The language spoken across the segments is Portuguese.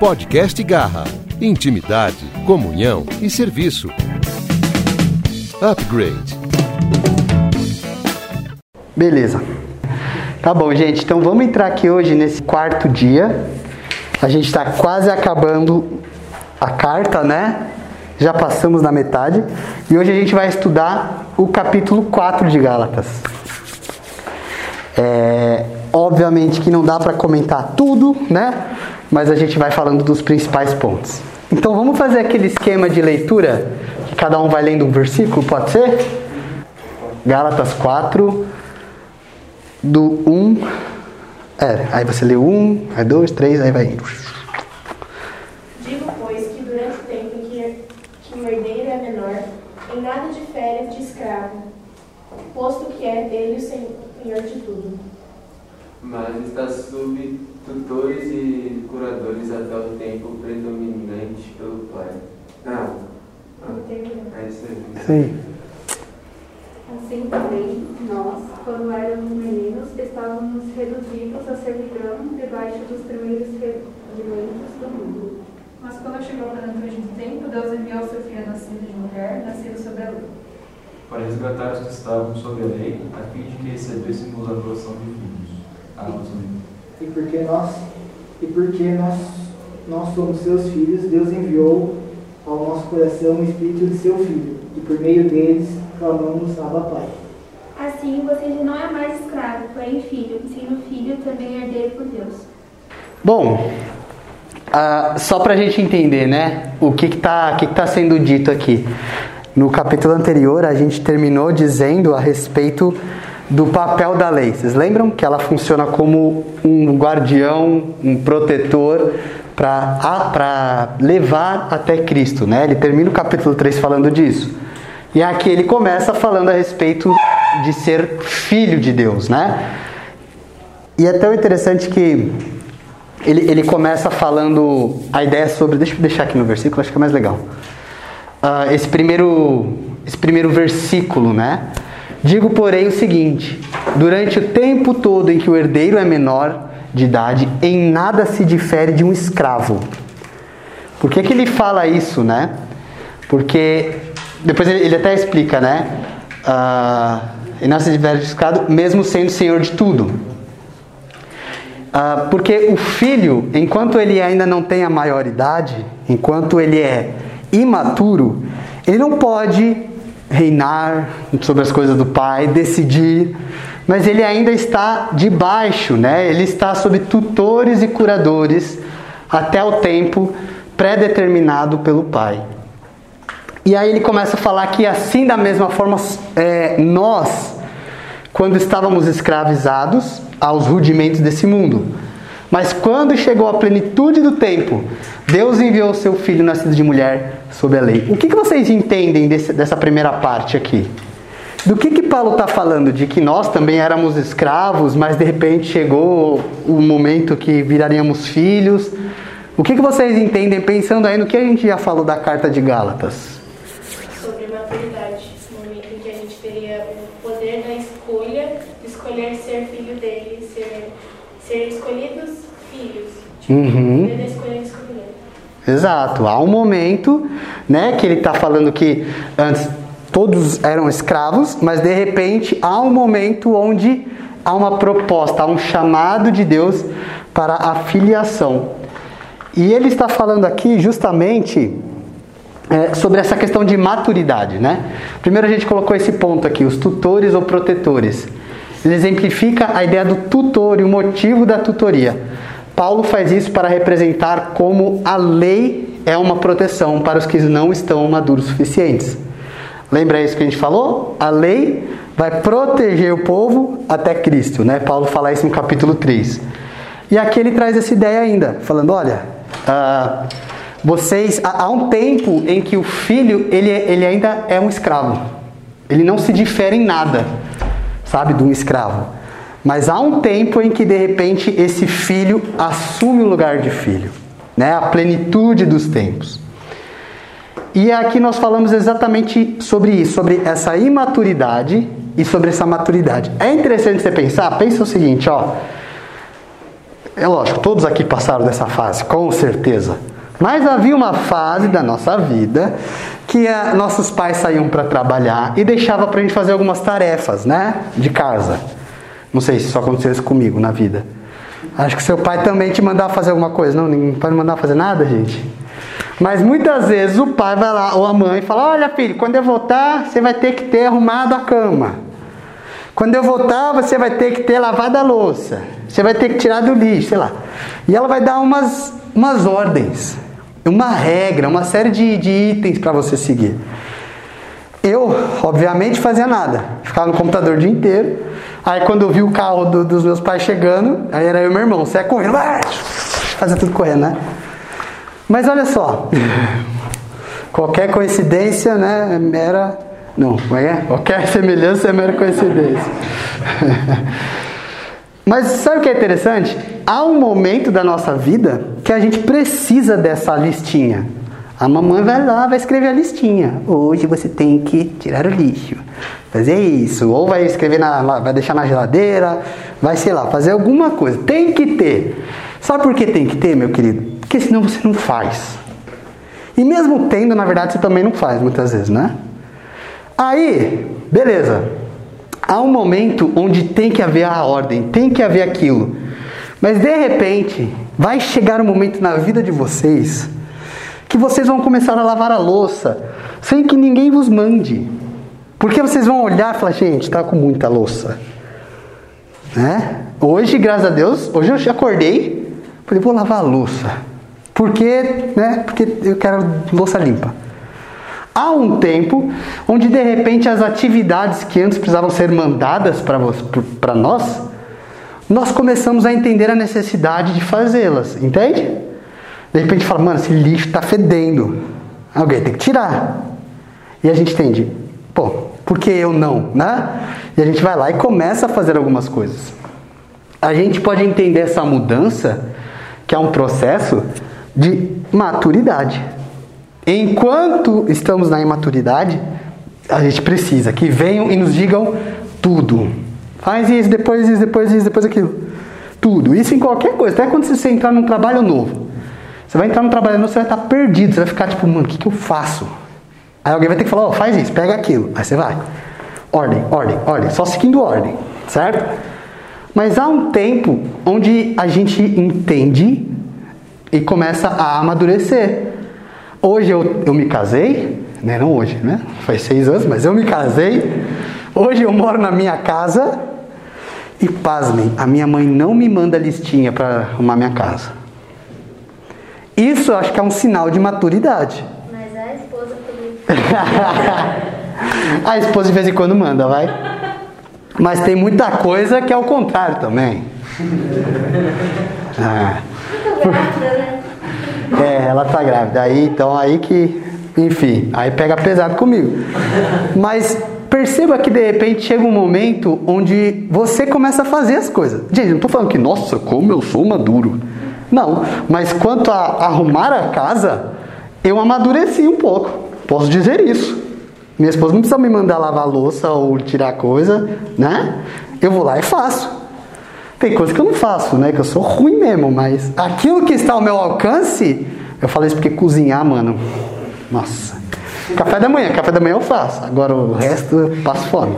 Podcast Garra. Intimidade, comunhão e serviço. Upgrade. Beleza. Tá bom, gente. Então vamos entrar aqui hoje nesse quarto dia. A gente está quase acabando a carta, né? Já passamos na metade. E hoje a gente vai estudar o capítulo 4 de Gálatas. É, obviamente que não dá para comentar tudo, né? Mas a gente vai falando dos principais pontos. Então vamos fazer aquele esquema de leitura que cada um vai lendo um versículo, pode ser? Gálatas 4 do 1 é, aí você lê 1, aí 2, 3, aí vai indo. Digo, pois, que durante o tempo em que, que o herdeiro é menor, em nada difere de escravo, posto que é dele o senhor de tudo. Mas está sob tutores e curadores até o tempo predominante pelo Pai. Terminou. É isso aí. Aí. Assim também, nós, quando éramos meninos, estávamos reduzidos à servidão debaixo dos primeiros regimentos do mundo. Mas quando chegou a plenitude do tempo, Deus enviou seu filho nascido de mulher, nascido sob a lei. para resgatar os que estavam sob a lei, a fim de que recebêssemos a adoção de filhos. Atos E porque nós, e porque nós, nós somos seus filhos, Deus enviou ao nosso coração o Espírito de seu Filho, e por meio deles clamamos Abba Pai. Assim, você já não é mais escravo, porém filho, e sendo filho, também herdeiro por Deus. Bom, ah, só para a gente entender, né? O que está que que tá sendo dito aqui. No capítulo anterior, a gente terminou dizendo a respeito do papel da lei. Vocês lembram que ela funciona como um guardião, um protetor para levar até Cristo, né? Ele termina o capítulo 3 falando disso. E aqui ele começa falando a respeito de ser filho de Deus, né? E é tão interessante que ele, ele começa falando a ideia sobre. Deixa eu deixar aqui no versículo, acho que é mais legal. Ah, esse, primeiro, esse primeiro versículo, né? Digo, porém, o seguinte: durante o tempo todo em que o herdeiro é menor de idade, em nada se difere de um escravo. Por que, que ele fala isso, né? Porque depois ele, até explica, né? Ah, e nada se difere de escravo, mesmo sendo senhor de tudo. Ah, porque o filho, enquanto ele ainda não tem a maioridade, enquanto ele é imaturo, ele não pode reinar sobre as coisas do pai, decidir, mas ele ainda está debaixo, né? Ele está sob tutores e curadores até o tempo pré-determinado pelo pai. E aí ele começa a falar que assim da mesma forma é, nós, quando estávamos escravizados aos rudimentos desse mundo, mas quando chegou a plenitude do tempo, Deus enviou o seu filho nascido de mulher sob a lei. O que, que vocês entendem desse, dessa primeira parte aqui? Do que, que Paulo está falando? De que nós também éramos escravos, mas de repente chegou o momento que viraríamos filhos. O que, que vocês entendem pensando aí no que a gente já falou da carta de Gálatas? Sobre maturidade, no momento em que a gente teria o poder da escolha, escolher ser filho dele, ser, ser. Tipo, Uhum. Exato. Há um momento, né, que ele está falando que antes todos eram escravos, mas de repente há um momento onde há uma proposta, há um chamado de Deus para a filiação. E ele está falando aqui justamente é, sobre essa questão de maturidade, né? Primeiro a gente colocou esse ponto aqui, os tutores ou protetores. Ele exemplifica a ideia do tutor e o motivo da tutoria. Paulo faz isso para representar como a lei é uma proteção para os que não estão maduros suficientes. Lembra isso que a gente falou? A lei vai proteger o povo até Cristo, né? Paulo fala isso no capítulo 3. E aqui ele traz essa ideia ainda, falando, olha, ah, vocês, há um tempo em que o filho, ele, ele ainda é um escravo. Ele não se difere em nada, sabe, de um escravo. Mas há um tempo em que de repente esse filho assume o lugar de filho, né? A plenitude dos tempos. E aqui nós falamos exatamente sobre isso, sobre essa imaturidade e sobre essa maturidade. É interessante você pensar, pensa o seguinte, ó. É lógico, todos aqui passaram dessa fase, com certeza. Mas havia uma fase da nossa vida que a, nossos pais saíam para trabalhar e deixava para a gente fazer algumas tarefas, né, de casa. Não sei se isso aconteceu isso comigo na vida. Acho que seu pai também te mandava fazer alguma coisa. Não, ninguém pode mandar fazer nada, gente. Mas muitas vezes o pai vai lá, ou a mãe, fala: Olha, filho, quando eu voltar, você vai ter que ter arrumado a cama. Quando eu voltar, você vai ter que ter lavado a louça. Você vai ter que tirar do lixo, sei lá. E ela vai dar umas, umas ordens, uma regra, uma série de, de itens para você seguir. Eu, obviamente, fazia nada. Ficava no computador o dia inteiro. Aí quando eu vi o carro do, dos meus pais chegando, aí era eu e meu irmão, você é correndo, fazia tudo correndo, né? Mas olha só, qualquer coincidência, né, era... Não, como é? Qualquer semelhança é mera coincidência. Mas sabe o que é interessante? Há um momento da nossa vida que a gente precisa dessa listinha. A mamãe vai lá, vai escrever a listinha. Hoje você tem que tirar o lixo, fazer isso, ou vai escrever na, vai deixar na geladeira, vai sei lá, fazer alguma coisa. Tem que ter. Sabe por que tem que ter, meu querido? Porque senão você não faz. E mesmo tendo, na verdade, você também não faz muitas vezes, né? Aí, beleza. Há um momento onde tem que haver a ordem, tem que haver aquilo. Mas de repente, vai chegar um momento na vida de vocês que vocês vão começar a lavar a louça sem que ninguém vos mande. Porque vocês vão olhar e falar, gente, está com muita louça. Né? Hoje, graças a Deus, hoje eu acordei, falei, vou lavar a louça. Porque, né? Porque eu quero louça limpa. Há um tempo onde de repente as atividades que antes precisavam ser mandadas para nós, nós começamos a entender a necessidade de fazê-las, entende? De repente fala, mano, esse lixo está fedendo. Alguém tem que tirar. E a gente entende, pô, por que eu não, né? E a gente vai lá e começa a fazer algumas coisas. A gente pode entender essa mudança, que é um processo, de maturidade. Enquanto estamos na imaturidade, a gente precisa que venham e nos digam tudo. Faz isso, depois isso, depois isso, depois aquilo. Tudo. Isso em qualquer coisa. Até quando você entrar num trabalho novo. Você vai entrar num trabalho novo, você vai estar perdido. Você vai ficar tipo, mano, o que, que eu faço? Aí alguém vai ter que falar, ó, oh, faz isso, pega aquilo. Aí você vai. Ordem, ordem, ordem. Só seguindo ordem, certo? Mas há um tempo onde a gente entende e começa a amadurecer. Hoje eu, eu me casei, né? não hoje, né? Faz seis anos, mas eu me casei. Hoje eu moro na minha casa e pasmem, a minha mãe não me manda listinha para arrumar minha casa. Isso eu acho que é um sinal de maturidade. Mas a esposa também. a esposa de vez em quando manda, vai. Mas tem muita coisa que é o contrário também. Ah. Né? É, ela tá grávida. Aí, então, aí que, enfim, aí pega pesado comigo. Mas perceba que de repente chega um momento onde você começa a fazer as coisas. Gente, não tô falando que, nossa, como eu sou maduro. Não, mas quanto a arrumar a casa, eu amadureci um pouco. Posso dizer isso. Minha esposa não precisa me mandar lavar louça ou tirar coisa, né? Eu vou lá e faço. Tem coisa que eu não faço, né? Que eu sou ruim mesmo, mas aquilo que está ao meu alcance, eu falei isso porque cozinhar, mano. Nossa. Café da manhã, café da manhã eu faço. Agora o resto eu passo fome.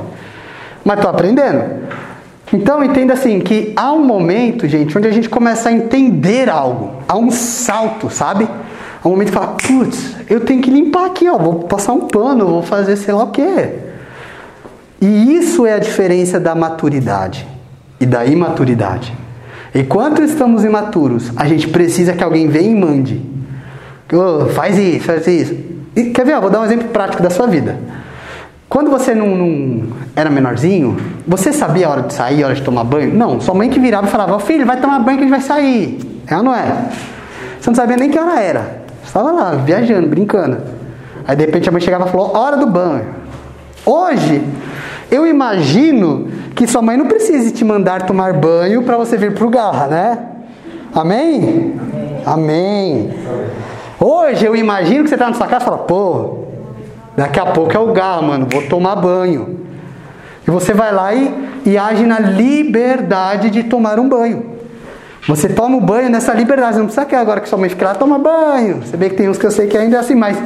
Mas tô aprendendo. Então entenda assim que há um momento, gente, onde a gente começa a entender algo. Há um salto, sabe? Há um momento que fala, putz, eu tenho que limpar aqui, ó. Vou passar um pano, vou fazer sei lá o quê. E isso é a diferença da maturidade e da imaturidade. Enquanto estamos imaturos, a gente precisa que alguém venha e mande. Oh, faz isso, faz isso. E, quer ver? vou dar um exemplo prático da sua vida. Quando você não, não, era menorzinho, você sabia a hora de sair, a hora de tomar banho? Não, sua mãe que virava e falava, filho, vai tomar banho que a gente vai sair. É não é? Você não sabia nem que hora era. Estava lá, viajando, brincando. Aí de repente a mãe chegava e falou, hora do banho. Hoje, eu imagino que sua mãe não precise te mandar tomar banho para você vir para o garra, né? Amém? Amém? Hoje eu imagino que você está na sua casa e fala, pô, daqui a pouco é o garra, mano, vou tomar banho. E você vai lá e, e age na liberdade de tomar um banho. Você toma o banho nessa liberdade. Não precisa que agora que sua mãe fica lá, toma banho. Você vê que tem uns que eu sei que ainda é assim, mas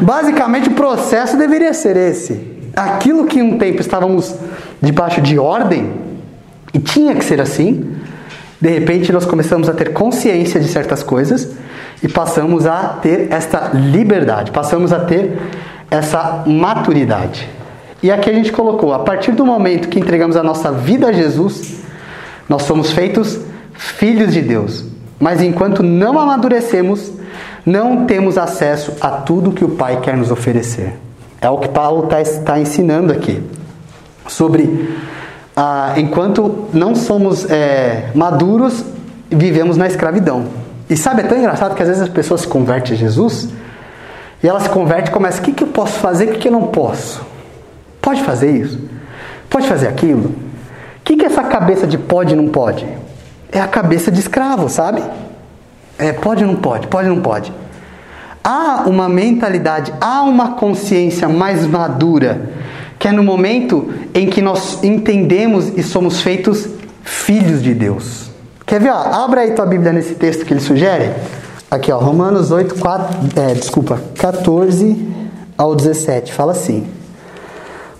basicamente o processo deveria ser esse. Aquilo que um tempo estávamos debaixo de ordem, e tinha que ser assim, de repente nós começamos a ter consciência de certas coisas e passamos a ter esta liberdade, passamos a ter essa maturidade. E aqui a gente colocou, a partir do momento que entregamos a nossa vida a Jesus, nós somos feitos filhos de Deus. Mas enquanto não amadurecemos, não temos acesso a tudo que o Pai quer nos oferecer. É o que Paulo está tá ensinando aqui. Sobre ah, enquanto não somos é, maduros, vivemos na escravidão. E sabe, é tão engraçado que às vezes as pessoas se convertem a Jesus e elas se convertem e começam: o que, que eu posso fazer, o que, que eu não posso? Pode fazer isso? Pode fazer aquilo? O que, que essa cabeça de pode e não pode? É a cabeça de escravo, sabe? É pode ou não pode, pode ou não pode. Há uma mentalidade, há uma consciência mais madura, que é no momento em que nós entendemos e somos feitos filhos de Deus. Quer ver? Ó, abra aí tua Bíblia nesse texto que ele sugere. Aqui, ó, Romanos 8, 4, é, desculpa, 14 ao 17. Fala assim: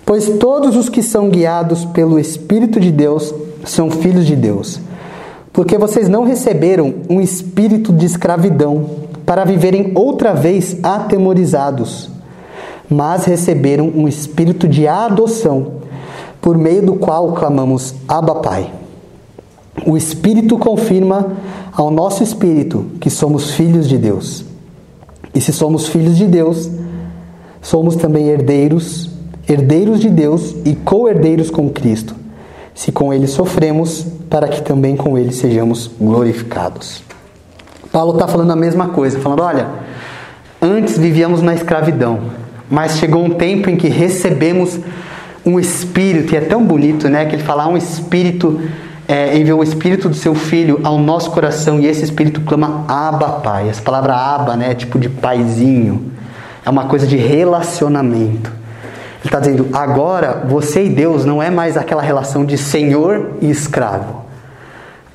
Pois todos os que são guiados pelo Espírito de Deus são filhos de Deus. Porque vocês não receberam um espírito de escravidão para viverem outra vez atemorizados, mas receberam um espírito de adoção, por meio do qual clamamos Abba Pai. O Espírito confirma ao nosso espírito que somos filhos de Deus. E se somos filhos de Deus, somos também herdeiros, herdeiros de Deus e co-herdeiros com Cristo. Se com ele sofremos, para que também com ele sejamos glorificados. Paulo está falando a mesma coisa, falando: olha, antes vivíamos na escravidão, mas chegou um tempo em que recebemos um espírito, e é tão bonito, né? Que ele fala: um espírito, é, enviou o espírito do seu filho ao nosso coração, e esse espírito clama Abba, Pai. Essa palavra Abba, né? É tipo de paizinho, é uma coisa de relacionamento. Ele está dizendo: agora você e Deus não é mais aquela relação de senhor e escravo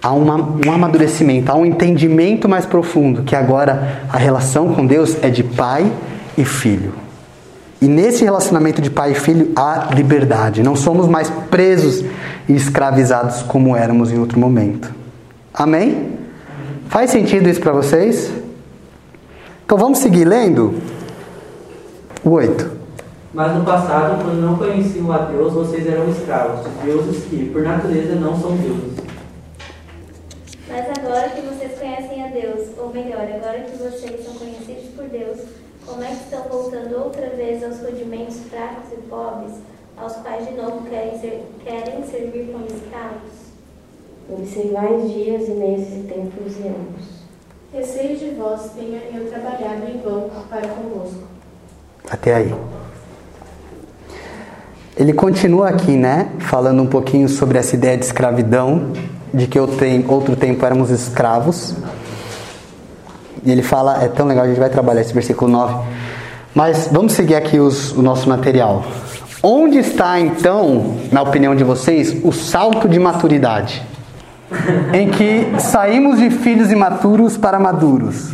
há uma, um amadurecimento, há um entendimento mais profundo que agora a relação com Deus é de pai e filho. E nesse relacionamento de pai e filho há liberdade. Não somos mais presos e escravizados como éramos em outro momento. Amém? Faz sentido isso para vocês? Então vamos seguir lendo? O 8. Mas no passado, quando não conheciam a Deus, vocês eram escravos de deuses que, por natureza, não são deuses. Mas agora que vocês conhecem a Deus, ou melhor, agora que vocês são conhecidos por Deus, como é que estão voltando outra vez aos rudimentos fracos e pobres, aos quais de novo querem, ser, querem servir como escravos? Observais dias e meses e tempos e anos. Receio de vós tenha eu trabalhado em vão para convosco. Até aí. Ele continua aqui, né? Falando um pouquinho sobre essa ideia de escravidão de que outro tempo éramos escravos. E ele fala, é tão legal, a gente vai trabalhar esse versículo 9. Mas vamos seguir aqui os, o nosso material. Onde está então, na opinião de vocês, o salto de maturidade? em que saímos de filhos imaturos para maduros.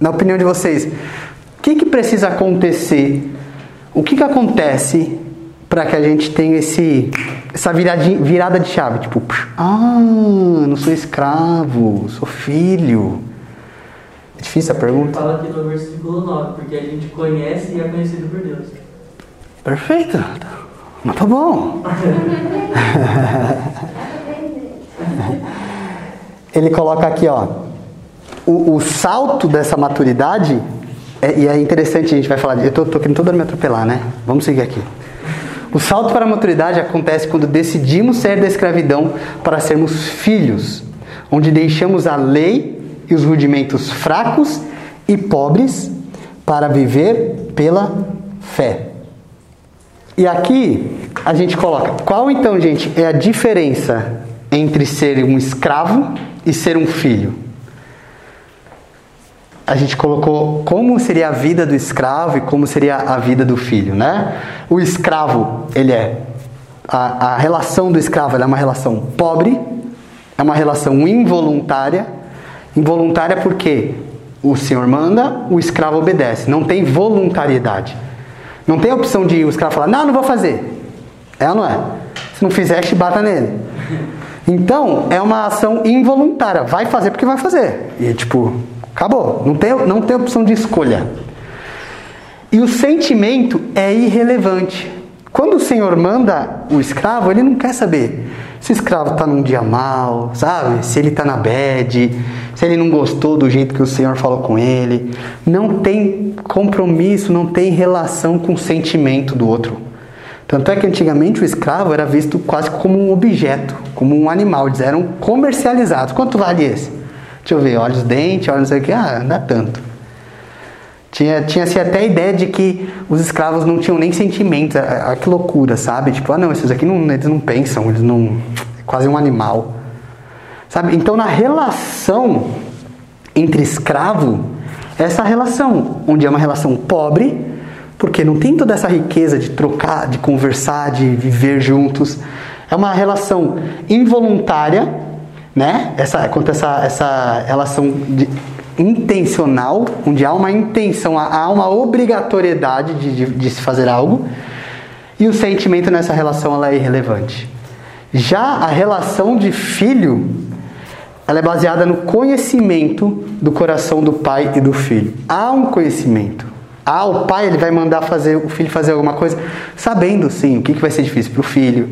Na opinião de vocês, o que, que precisa acontecer? O que, que acontece para que a gente tenha esse, essa virada de chave. Tipo, ah, não sou escravo, sou filho. É difícil a pergunta? Ele fala aqui no versículo 9, porque a gente conhece e é conhecido por Deus. Perfeito. Mas tá bom. Ele coloca aqui, ó. O, o salto dessa maturidade, é, e é interessante, a gente vai falar. Eu tô, tô querendo toda me atropelar, né? Vamos seguir aqui. O salto para a maturidade acontece quando decidimos sair da escravidão para sermos filhos, onde deixamos a lei e os rudimentos fracos e pobres para viver pela fé. E aqui a gente coloca: qual então, gente, é a diferença entre ser um escravo e ser um filho? A gente colocou como seria a vida do escravo e como seria a vida do filho, né? O escravo, ele é a, a relação do escravo é uma relação pobre, É uma relação involuntária. Involuntária porque o senhor manda, o escravo obedece. Não tem voluntariedade. Não tem a opção de o escravo falar, não, não vou fazer. É ou não é? Se não fizer, chibata nele. Então, é uma ação involuntária. Vai fazer porque vai fazer. E tipo, acabou. Não tem, não tem opção de escolha. E o sentimento é irrelevante. Quando o Senhor manda o escravo, ele não quer saber se o escravo está num dia mal, sabe? Se ele está na bed, se ele não gostou do jeito que o Senhor falou com ele. Não tem compromisso, não tem relação com o sentimento do outro. Tanto é que antigamente o escravo era visto quase como um objeto, como um animal. Eles eram comercializados. Quanto vale esse? Deixa eu ver, olha os dentes, olha não sei o que. Ah, não dá tanto. Tinha, tinha-se até a ideia de que os escravos não tinham nem sentimentos. Ah, ah, que loucura, sabe? Tipo, ah não, esses aqui não, eles não pensam, eles não. É quase um animal. Sabe? Então na relação entre escravo, essa relação, onde é uma relação pobre, porque não tem toda essa riqueza de trocar, de conversar, de viver juntos. É uma relação involuntária, né? Essa, quanto essa, essa relação de, intencional, onde há uma intenção, há uma obrigatoriedade de, de, de se fazer algo, e o sentimento nessa relação ela é irrelevante. Já a relação de filho, ela é baseada no conhecimento do coração do pai e do filho. Há um conhecimento. Ah, o pai ele vai mandar fazer o filho fazer alguma coisa, sabendo sim o que, que vai ser difícil para o filho.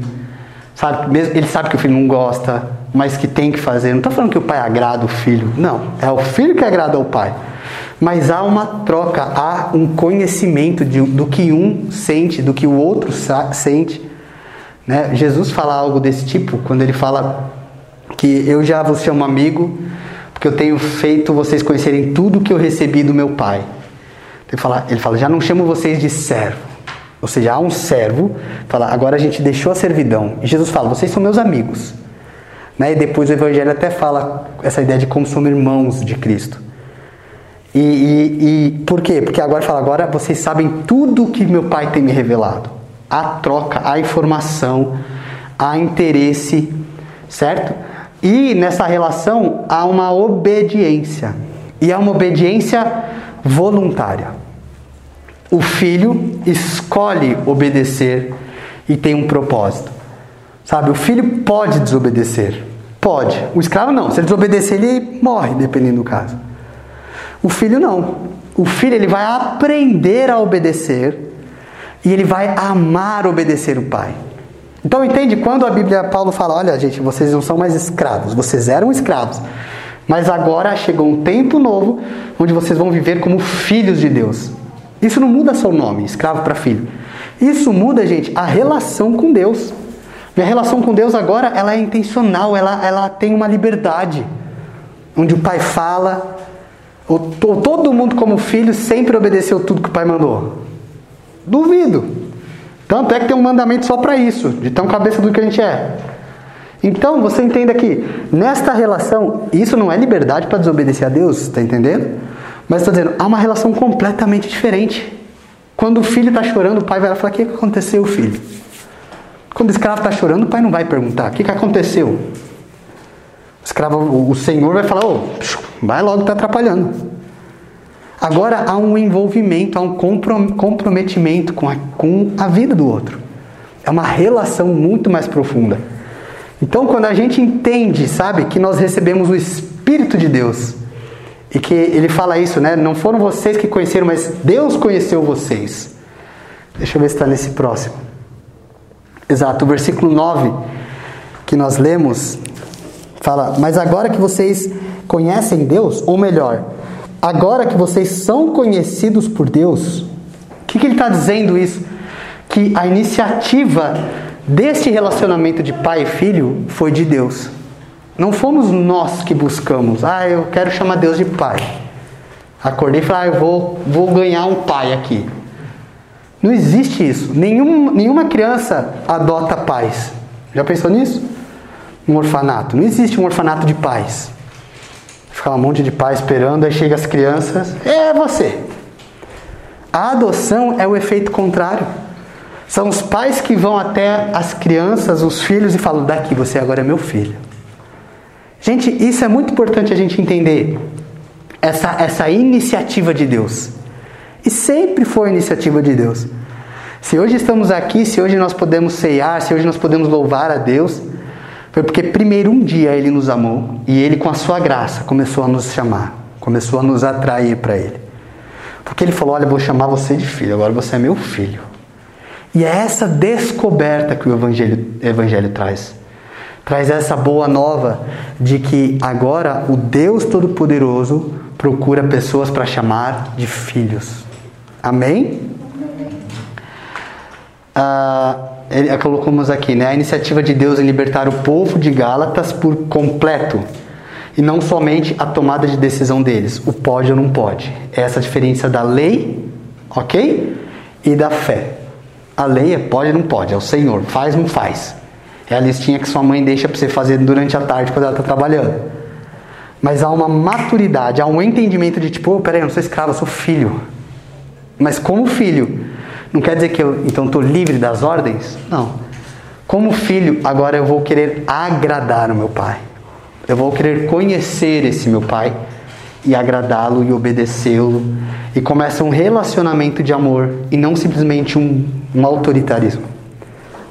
Sabe, ele sabe que o filho não gosta, mas que tem que fazer. Não estou falando que o pai agrada o filho, não. É o filho que agrada ao pai. Mas há uma troca, há um conhecimento de, do que um sente, do que o outro sente. Né? Jesus fala algo desse tipo quando ele fala que eu já vos chamo amigo, porque eu tenho feito vocês conhecerem tudo que eu recebi do meu pai. Ele fala, ele fala já não chamo vocês de servo ou seja, há um servo, fala, agora a gente deixou a servidão. E Jesus fala, vocês são meus amigos. Né? E depois o Evangelho até fala essa ideia de como somos irmãos de Cristo. E, e, e por quê? Porque agora fala, agora vocês sabem tudo que meu Pai tem me revelado. Há troca, há informação, há interesse, certo? E nessa relação há uma obediência. E há uma obediência voluntária. O filho escolhe obedecer e tem um propósito. Sabe, o filho pode desobedecer. Pode. O escravo não. Se ele desobedecer, ele morre, dependendo do caso. O filho não. O filho ele vai aprender a obedecer e ele vai amar obedecer o pai. Então entende quando a Bíblia Paulo fala, olha gente, vocês não são mais escravos, vocês eram escravos, mas agora chegou um tempo novo onde vocês vão viver como filhos de Deus. Isso não muda só o nome, escravo para filho. Isso muda, gente, a relação com Deus. Minha relação com Deus agora, ela é intencional, ela, ela tem uma liberdade. Onde o pai fala, ou, ou todo mundo como filho sempre obedeceu tudo que o pai mandou. Duvido. Tanto é que tem um mandamento só para isso, de tão cabeça do que a gente é. Então, você entenda que nesta relação, isso não é liberdade para desobedecer a Deus, está entendendo? Mas estou dizendo, há uma relação completamente diferente. Quando o filho está chorando, o pai vai lá falar: O que aconteceu, filho? Quando o escravo está chorando, o pai não vai perguntar: O que, que aconteceu? O escravo, o senhor vai falar: oh, vai logo, está atrapalhando. Agora há um envolvimento, há um comprometimento com a, com a vida do outro. É uma relação muito mais profunda. Então, quando a gente entende, sabe, que nós recebemos o Espírito de Deus, e que ele fala isso, né? Não foram vocês que conheceram, mas Deus conheceu vocês. Deixa eu ver se está nesse próximo. Exato, o versículo 9 que nós lemos fala: Mas agora que vocês conhecem Deus, ou melhor, agora que vocês são conhecidos por Deus, o que, que ele está dizendo isso? Que a iniciativa deste relacionamento de pai e filho foi de Deus. Não fomos nós que buscamos. Ah, eu quero chamar Deus de pai. Acordei e falei, ah, eu vou, vou ganhar um pai aqui. Não existe isso. Nenhum, nenhuma criança adota pais. Já pensou nisso? Um orfanato. Não existe um orfanato de pais. Fica um monte de pai esperando, aí chega as crianças. É você. A adoção é o efeito contrário. São os pais que vão até as crianças, os filhos, e falam: daqui, você agora é meu filho. Gente, isso é muito importante a gente entender. Essa, essa iniciativa de Deus. E sempre foi iniciativa de Deus. Se hoje estamos aqui, se hoje nós podemos ceiar, se hoje nós podemos louvar a Deus, foi porque primeiro um dia Ele nos amou e Ele, com a sua graça, começou a nos chamar, começou a nos atrair para Ele. Porque Ele falou: Olha, vou chamar você de filho, agora você é meu filho. E é essa descoberta que o Evangelho, Evangelho traz. Traz essa boa nova de que agora o Deus Todo-Poderoso procura pessoas para chamar de filhos. Amém? Ah, colocamos aqui, né? A iniciativa de Deus em libertar o povo de Gálatas por completo. E não somente a tomada de decisão deles, o pode ou não pode. Essa é a diferença da lei, ok? E da fé. A lei é pode ou não pode, é o Senhor, faz ou não faz. É a listinha que sua mãe deixa para você fazer durante a tarde quando ela está trabalhando. Mas há uma maturidade, há um entendimento de tipo, oh, peraí, eu não sou escravo, eu sou filho. Mas como filho, não quer dizer que eu então estou livre das ordens? Não. Como filho, agora eu vou querer agradar o meu pai. Eu vou querer conhecer esse meu pai e agradá-lo e obedecê-lo. E começa um relacionamento de amor e não simplesmente um, um autoritarismo.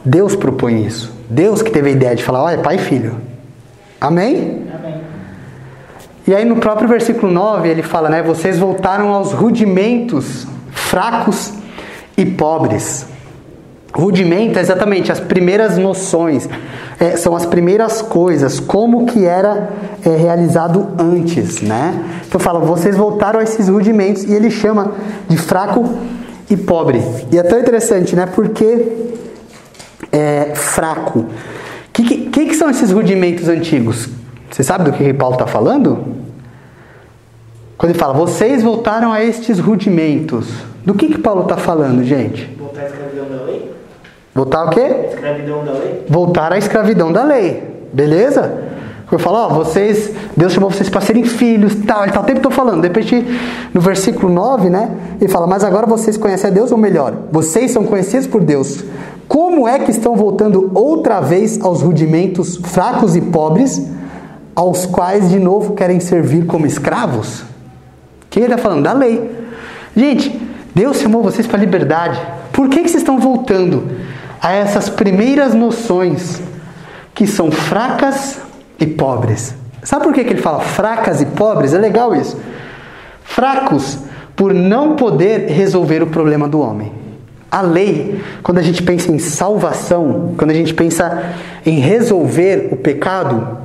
Deus propõe isso. Deus que teve a ideia de falar, olha, pai e filho. Amém? Amém. E aí no próprio versículo 9 ele fala, né? Vocês voltaram aos rudimentos fracos e pobres. Rudimento é exatamente as primeiras noções, é, são as primeiras coisas, como que era é, realizado antes, né? Então fala, vocês voltaram a esses rudimentos e ele chama de fraco e pobre. E é tão interessante, né? Porque é, fraco. O que, que, que, são esses rudimentos antigos? Você sabe do que, que Paulo está falando? Quando ele fala, vocês voltaram a estes rudimentos. Do que, que Paulo está falando, gente? Voltar à escravidão da lei? Voltar o quê? Escravidão da lei? Voltar à escravidão da lei. Beleza? Eu falo, ó, vocês, Deus chamou vocês para serem filhos, tal, ele tá o tempo todo falando. De repente, no versículo 9, né, ele fala, mas agora vocês conhecem a Deus, ou melhor, vocês são conhecidos por Deus. Como é que estão voltando outra vez aos rudimentos fracos e pobres, aos quais de novo querem servir como escravos? Quem está falando? Da lei. Gente, Deus chamou vocês para a liberdade. Por que, que vocês estão voltando a essas primeiras noções que são fracas e pobres? Sabe por que, que ele fala fracas e pobres? É legal isso. Fracos por não poder resolver o problema do homem. A lei, quando a gente pensa em salvação, quando a gente pensa em resolver o pecado,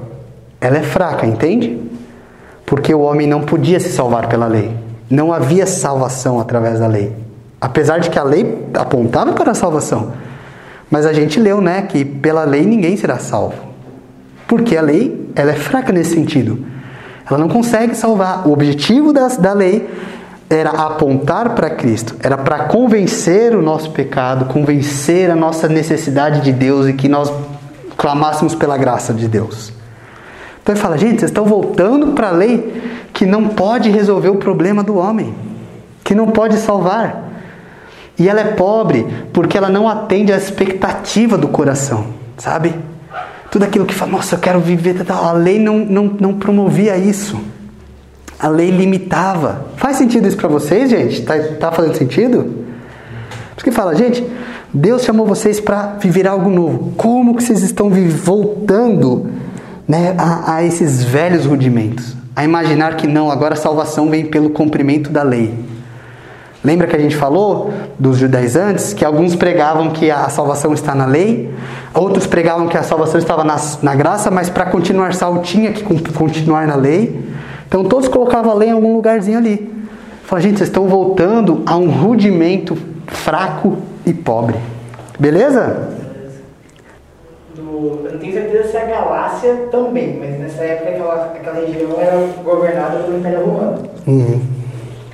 ela é fraca, entende? Porque o homem não podia se salvar pela lei. Não havia salvação através da lei. Apesar de que a lei apontava para a salvação. Mas a gente leu, né, que pela lei ninguém será salvo. Porque a lei, ela é fraca nesse sentido. Ela não consegue salvar. O objetivo da, da lei era apontar para Cristo, era para convencer o nosso pecado, convencer a nossa necessidade de Deus e que nós clamássemos pela graça de Deus. Então ele fala, gente, vocês estão voltando para a lei que não pode resolver o problema do homem, que não pode salvar. E ela é pobre porque ela não atende à expectativa do coração, sabe? Tudo aquilo que fala, nossa, eu quero viver. A lei não, não, não promovia isso. A lei limitava. Faz sentido isso para vocês, gente? Tá, tá fazendo sentido? Por que fala, gente, Deus chamou vocês para viver algo novo. Como que vocês estão voltando né, a, a esses velhos rudimentos? A imaginar que não, agora a salvação vem pelo cumprimento da lei. Lembra que a gente falou dos judaizantes que alguns pregavam que a salvação está na lei, outros pregavam que a salvação estava na, na graça, mas para continuar salvo tinha que continuar na lei. Então todos colocavam a lei em algum lugarzinho ali. Fala, gente, vocês estão voltando a um rudimento fraco e pobre. Beleza? Do, eu não tenho certeza se a Galácia também, mas nessa época aquela, aquela região era governada pelo Império Romano. Uhum.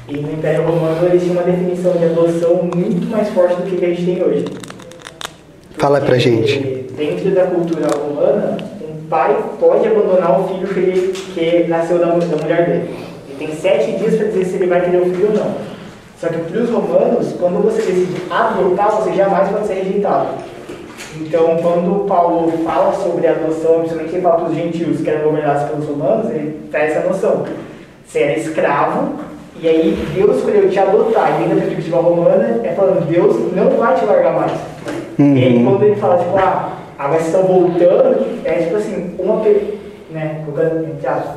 E no Império Romano eles tinham uma definição de adoção muito mais forte do que a gente tem hoje. Fala pra gente. Dentro da cultura romana, pai pode abandonar o filho que, ele, que nasceu da, da mulher dele. Ele tem sete dias para dizer se ele vai querer o filho ou não. Só que para os romanos, quando você decide adotar, você jamais pode ser rejeitado. Então, quando Paulo fala sobre a adoção, principalmente ele fala para os gentios que eram governados pelos romanos, ele traz essa noção. Você era escravo, e aí Deus escolheu te adotar. E dentro da perspectiva romana, é falando, Deus não vai te largar mais. Uhum. E aí, quando ele fala, tipo, ah, agora vocês estão voltando, é tipo assim, uma, pe- né,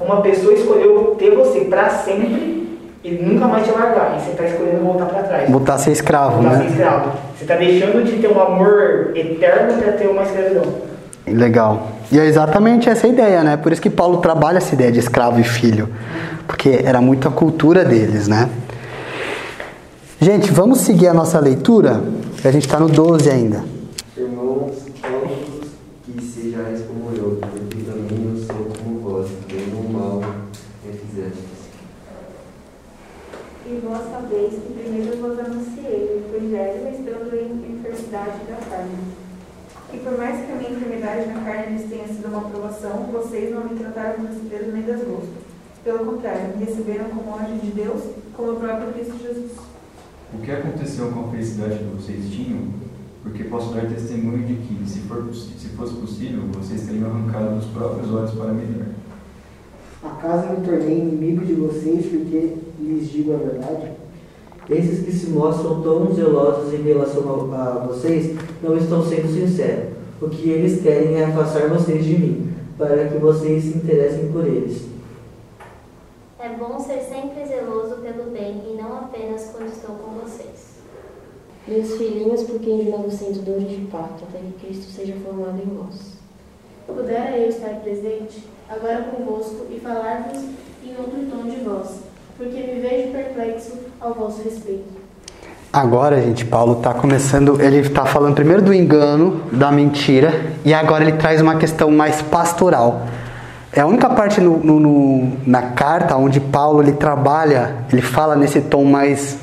uma pessoa escolheu ter você para sempre e nunca mais te largar. E você está escolhendo voltar para trás. Voltar a ser escravo, Voltar a ser né? escravo. Você está deixando de ter um amor eterno para ter uma escravidão. Legal. E é exatamente essa a ideia, né? Por isso que Paulo trabalha essa ideia de escravo e filho. Porque era muito a cultura deles, né? Gente, vamos seguir a nossa leitura? A gente está no 12 ainda. Irmãos, que sejais como eu, porque também eu sou como vós, vendo o mal que fizestes. E vós sabeis que primeiro vos anunciei o Evangelho estando em enfermidade da carne. E por mais que a minha enfermidade na carne lhes tenha sido uma provação, vocês não me trataram com desprezo nem desgosto. Pelo contrário, me receberam como anjo de Deus, como o próprio Cristo Jesus. O que aconteceu com a felicidade que vocês tinham? Porque posso dar testemunho de que, se, for, se fosse possível, vocês teriam arrancado os próprios olhos para me dar. Acaso me tornei inimigo de vocês porque lhes digo a verdade? Esses que se mostram tão zelosos em relação a, a vocês não estão sendo sinceros. O que eles querem é afastar vocês de mim, para que vocês se interessem por eles. É bom ser sempre zeloso pelo bem e não apenas quando estou com vocês. Meus filhinhos, por quem de novo sinto dores de parto, até que Cristo seja formado em vós. Pudera eu estar presente, agora convosco, e falar-vos em outro tom de voz, porque me vejo perplexo ao vosso respeito. Agora, gente, Paulo está começando. Ele está falando primeiro do engano, da mentira, e agora ele traz uma questão mais pastoral. É a única parte no, no- no- na carta onde Paulo ele trabalha, ele fala nesse tom mais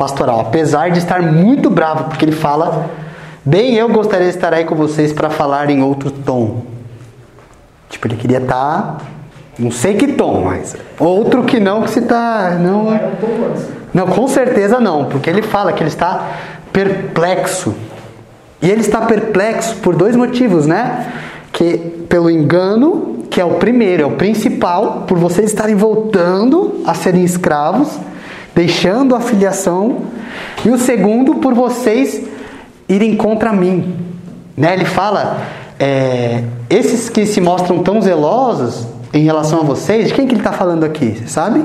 pastoral, apesar de estar muito bravo, porque ele fala: Bem, eu gostaria de estar aí com vocês para falar em outro tom. Tipo, ele queria estar, não sei que tom, mas outro que não, que se tá. Não, não, com certeza não, porque ele fala que ele está perplexo. E ele está perplexo por dois motivos, né? Que pelo engano, que é o primeiro, é o principal, por vocês estarem voltando a serem escravos, deixando a filiação, e o segundo, por vocês irem contra mim. Né? Ele fala, é, esses que se mostram tão zelosos em relação a vocês, de quem que ele está falando aqui? Você sabe?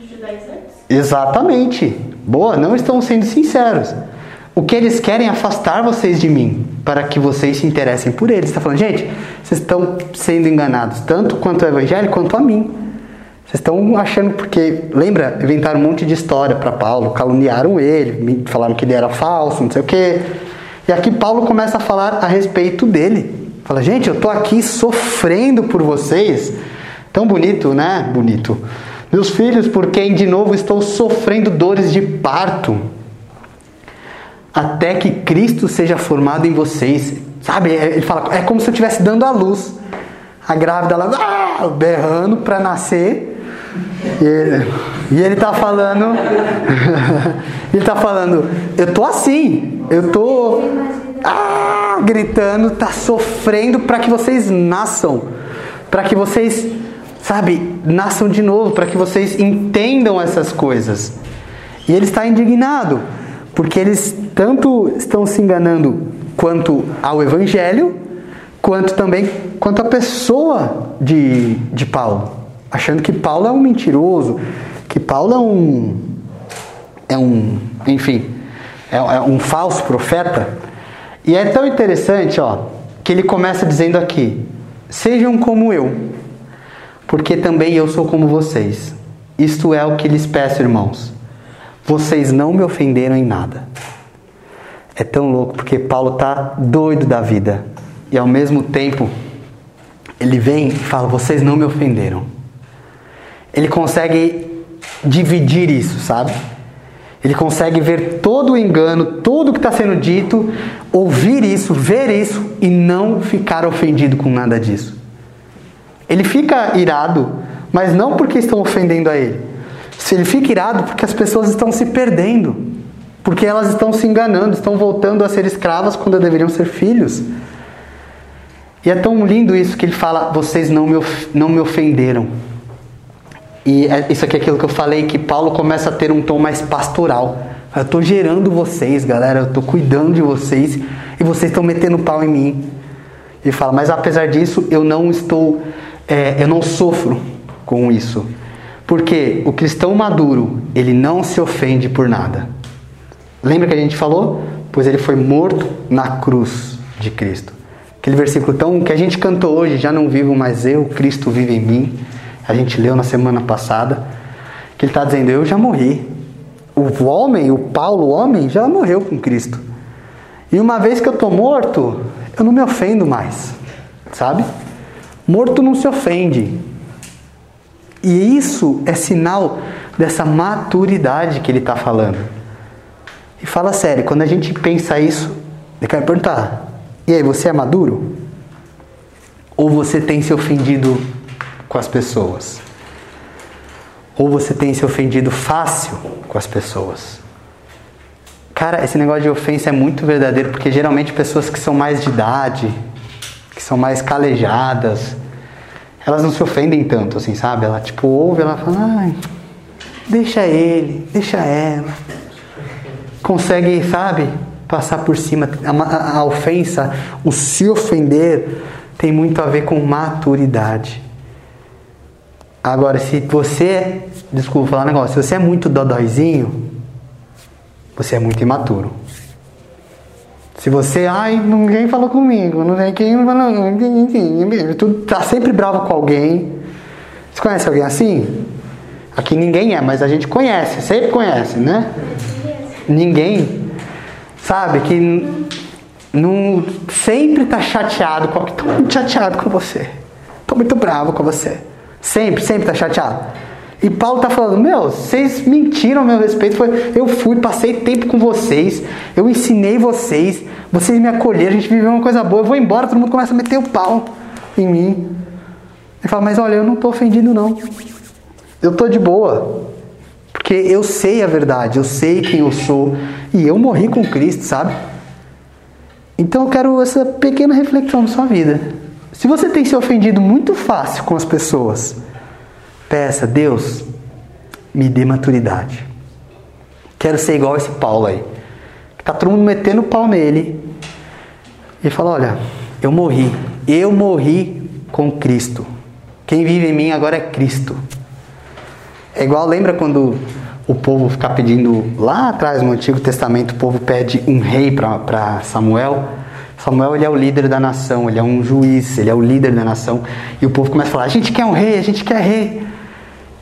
Dos judaizantes? Exatamente. Boa, não estão sendo sinceros. O que eles querem é afastar vocês de mim, para que vocês se interessem por eles. Está falando, gente, vocês estão sendo enganados, tanto quanto o evangelho quanto a mim. Vocês estão achando porque, lembra, inventaram um monte de história para Paulo, caluniaram ele, falaram que ele era falso, não sei o quê. E aqui Paulo começa a falar a respeito dele. Fala, gente, eu estou aqui sofrendo por vocês. Tão bonito, né? Bonito. Meus filhos, por quem de novo estou sofrendo dores de parto, até que Cristo seja formado em vocês. Sabe? É- Ele fala, é como se eu estivesse dando a luz. A grávida lá, ah, berrando para nascer. E ele, e ele tá falando, ele tá falando, eu tô assim, eu tô ah, gritando, tá sofrendo para que vocês nasçam, para que vocês, sabe, nasçam de novo, para que vocês entendam essas coisas. E ele está indignado, porque eles tanto estão se enganando quanto ao evangelho, quanto também quanto à pessoa de, de Paulo, achando que Paulo é um mentiroso, que Paulo é um é um, enfim, é, é um falso profeta. E é tão interessante, ó, que ele começa dizendo aqui: "Sejam como eu, porque também eu sou como vocês. Isto é o que lhes peço, irmãos. Vocês não me ofenderam em nada." É tão louco porque Paulo tá doido da vida. E ao mesmo tempo, ele vem e fala: "Vocês não me ofenderam." Ele consegue dividir isso, sabe? Ele consegue ver todo o engano, tudo que está sendo dito, ouvir isso, ver isso e não ficar ofendido com nada disso. Ele fica irado, mas não porque estão ofendendo a ele. Se ele fica irado porque as pessoas estão se perdendo. Porque elas estão se enganando, estão voltando a ser escravas quando deveriam ser filhos. E é tão lindo isso que ele fala: vocês não me, não me ofenderam. E é- isso aqui é aquilo que eu falei, que Paulo começa a ter um tom mais pastoral. Eu estou gerando vocês, galera, eu estou cuidando de vocês e vocês estão metendo pau em mim. E fala, mas apesar disso, eu não estou, é, eu não sofro com isso. Porque o cristão maduro, ele não se ofende por nada. Lembra que a gente falou? Pois ele foi morto na cruz de Cristo. Aquele versículo tão que a gente cantou hoje, já não vivo mais eu, Cristo vive em mim. A gente leu na semana passada, que ele está dizendo, eu já morri. O homem, o Paulo, o homem, já morreu com Cristo. E uma vez que eu estou morto, eu não me ofendo mais, sabe? Morto não se ofende. E isso é sinal dessa maturidade que ele está falando. E fala sério, quando a gente pensa isso, eu quero perguntar: e aí, você é maduro? Ou você tem se ofendido com as pessoas? Ou você tem se ofendido fácil com as pessoas? Cara, esse negócio de ofensa é muito verdadeiro, porque geralmente pessoas que são mais de idade, que são mais calejadas, elas não se ofendem tanto, assim, sabe? Ela, tipo, ouve, ela fala, ai, deixa ele, deixa ela. Consegue, sabe, passar por cima. A, a, a ofensa, o se ofender, tem muito a ver com maturidade. Agora, se você, desculpa falar um negócio, se você é muito dodóizinho, você é muito imaturo. Se você, ai, ninguém falou comigo, não sei quem falou, tu tá sempre bravo com alguém. Você conhece alguém assim? Aqui ninguém é, mas a gente conhece, sempre conhece, né? Ninguém, sabe, que não, sempre tá chateado com tô muito chateado com você. Tô muito bravo com você. Sempre, sempre tá chateado. E Paulo tá falando, meu, vocês mentiram a meu respeito. Foi, eu fui, passei tempo com vocês, eu ensinei vocês, vocês me acolheram, a gente viveu uma coisa boa, eu vou embora, todo mundo começa a meter o pau em mim. Ele fala, mas olha, eu não tô ofendido não. Eu tô de boa. Porque eu sei a verdade, eu sei quem eu sou. E eu morri com Cristo, sabe? Então eu quero essa pequena reflexão na sua vida. Se você tem se ofendido muito fácil com as pessoas, peça, Deus, me dê maturidade. Quero ser igual esse Paulo aí. Que tá todo mundo metendo o pau nele. E fala, olha, eu morri. Eu morri com Cristo. Quem vive em mim agora é Cristo. É igual, lembra quando o povo fica pedindo, lá atrás no Antigo Testamento, o povo pede um rei para Samuel. Samuel ele é o líder da nação, ele é um juiz, ele é o líder da nação. E o povo começa a falar: a gente quer um rei, a gente quer rei.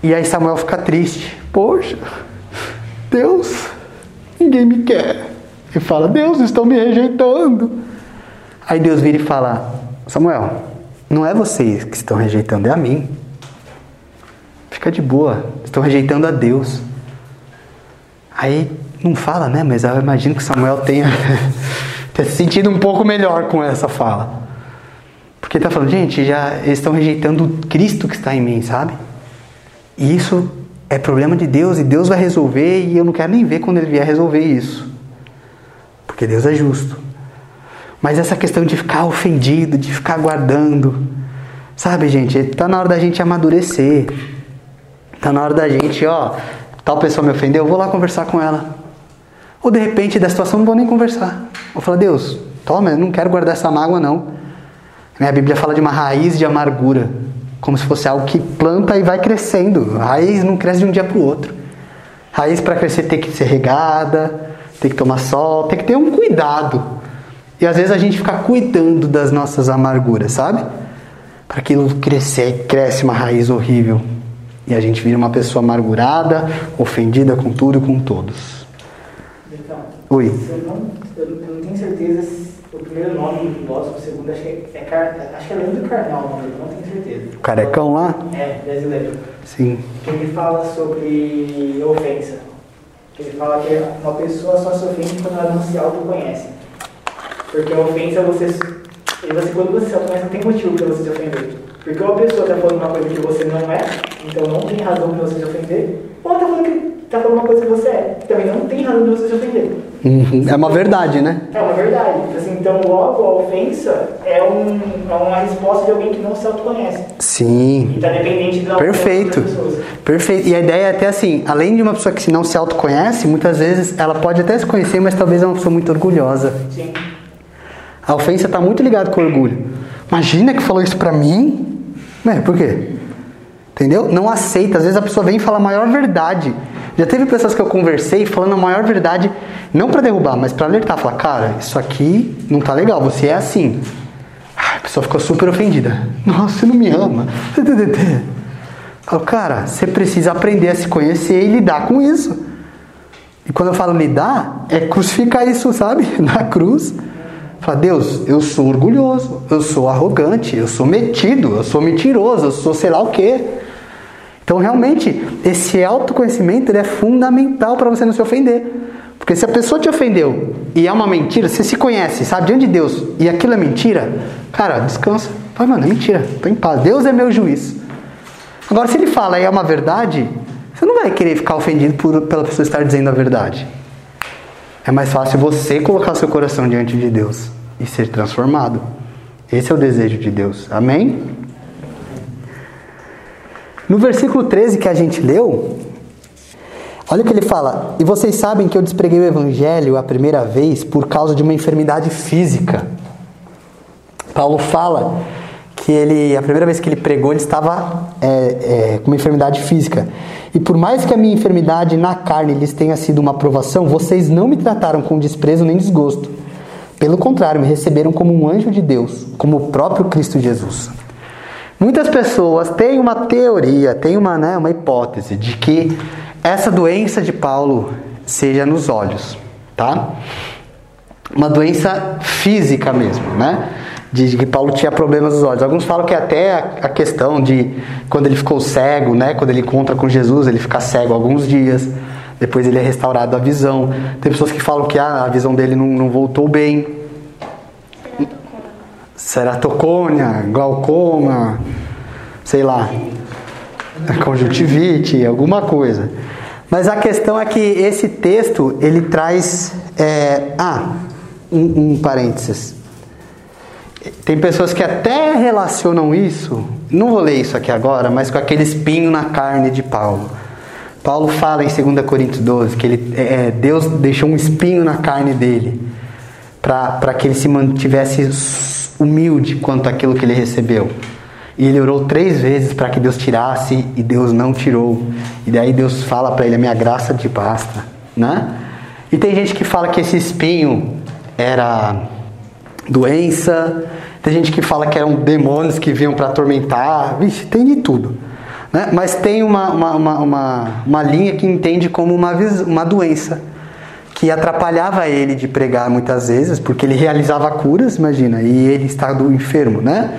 E aí Samuel fica triste: poxa, Deus, ninguém me quer. E fala: Deus, estão me rejeitando. Aí Deus vira e fala: Samuel, não é vocês que estão rejeitando, é a mim. Fica de boa, estão rejeitando a Deus. Aí não fala, né? Mas eu imagino que Samuel tenha, se sentido um pouco melhor com essa fala. Porque está falando, gente, já eles estão rejeitando o Cristo que está em mim, sabe? E isso é problema de Deus e Deus vai resolver e eu não quero nem ver quando ele vier resolver isso. Porque Deus é justo. Mas essa questão de ficar ofendido, de ficar guardando, sabe, gente? Está na hora da gente amadurecer. Está na hora da gente, ó, tal pessoa me ofendeu, eu vou lá conversar com ela. Ou de repente, da situação, não vou nem conversar. Vou falar, Deus, toma, eu não quero guardar essa mágoa, não. A Bíblia fala de uma raiz de amargura, como se fosse algo que planta e vai crescendo. A raiz não cresce de um dia para o outro. Raiz para crescer tem que ser regada, tem que tomar sol, tem que ter um cuidado. E às vezes a gente fica cuidando das nossas amarguras, sabe? Para aquilo crescer, cresce uma raiz horrível. E a gente vira uma pessoa amargurada, ofendida com tudo e com todos. Então, Oi. eu não, eu não- eu não tenho certeza o primeiro nome do filósofo, o segundo, acho que é, é Car, acho que é Leandro Carnal não tenho certeza. Carecão lá? É, brasileiro. Sim. Que ele fala sobre ofensa. Que ele fala que uma pessoa só se ofende quando ela não se autoconhece. Porque a ofensa você. E você, quando você se autoconhece, não tem motivo para você se ofender. Porque ou a pessoa está falando uma coisa que você não é, então não tem razão para você se ofender, ou está falando que tá falando uma coisa que você é. Também não tem razão de você se ofender. Uhum. É uma verdade, né? É uma verdade. Assim, então, logo, a ofensa é, um, é uma resposta de alguém que não se autoconhece. Sim. E tá dependente da Perfeito. das pessoas. Perfeito. E a ideia é até assim, além de uma pessoa que não se autoconhece, muitas vezes ela pode até se conhecer, mas talvez é uma pessoa muito orgulhosa. Sim. A ofensa está muito ligada com o orgulho. Imagina que falou isso pra mim. É, por quê? Entendeu? Não aceita. Às vezes a pessoa vem e fala a maior verdade. Já teve pessoas que eu conversei falando a maior verdade, não pra derrubar, mas pra alertar. Falar, cara, isso aqui não tá legal, você é assim. A pessoa ficou super ofendida. Nossa, você não me ama. Falo, cara, você precisa aprender a se conhecer e lidar com isso. E quando eu falo lidar, é crucificar isso, sabe? Na cruz. Fala, Deus, eu sou orgulhoso, eu sou arrogante, eu sou metido, eu sou mentiroso, eu sou sei lá o quê. Então, realmente, esse autoconhecimento é fundamental para você não se ofender. Porque se a pessoa te ofendeu e é uma mentira, você se conhece, sabe, diante de Deus, e aquilo é mentira, cara, descansa. Fala, mano, é mentira, tô em paz. Deus é meu juiz. Agora, se ele fala e é uma verdade, você não vai querer ficar ofendido por, pela pessoa estar dizendo a verdade. É mais fácil você colocar seu coração diante de Deus e ser transformado. Esse é o desejo de Deus. Amém? No versículo 13 que a gente leu, olha o que ele fala: E vocês sabem que eu despreguei o evangelho a primeira vez por causa de uma enfermidade física. Paulo fala que ele, a primeira vez que ele pregou, ele estava é, é, com uma enfermidade física. E por mais que a minha enfermidade na carne lhes tenha sido uma provação, vocês não me trataram com desprezo nem desgosto. Pelo contrário, me receberam como um anjo de Deus, como o próprio Cristo Jesus. Muitas pessoas têm uma teoria, têm uma, né, uma hipótese de que essa doença de Paulo seja nos olhos, tá? Uma doença física mesmo, né? De que Paulo tinha problemas nos olhos. Alguns falam que até a, questão de quando ele ficou cego, né? Quando ele encontra com Jesus, ele fica cego alguns dias. Depois ele é restaurado a visão. Tem pessoas que falam que ah, a visão dele não, não voltou bem. Ceratocônia, glaucoma, sei lá, conjuntivite, alguma coisa. Mas a questão é que esse texto ele traz, é, ah, um, um parênteses. Tem pessoas que até relacionam isso, não vou ler isso aqui agora, mas com aquele espinho na carne de Paulo. Paulo fala em 2 Coríntios 12 que ele, é, Deus deixou um espinho na carne dele para que ele se mantivesse humilde quanto àquilo que ele recebeu. E ele orou três vezes para que Deus tirasse e Deus não tirou. E daí Deus fala para ele: A minha graça te basta. Né? E tem gente que fala que esse espinho era doença, tem gente que fala que eram demônios que vinham para atormentar. Vixe, tem de tudo. Né? Mas tem uma, uma, uma, uma, uma linha que entende como uma, uma doença que atrapalhava ele de pregar muitas vezes, porque ele realizava curas, imagina, e ele estava enfermo, né?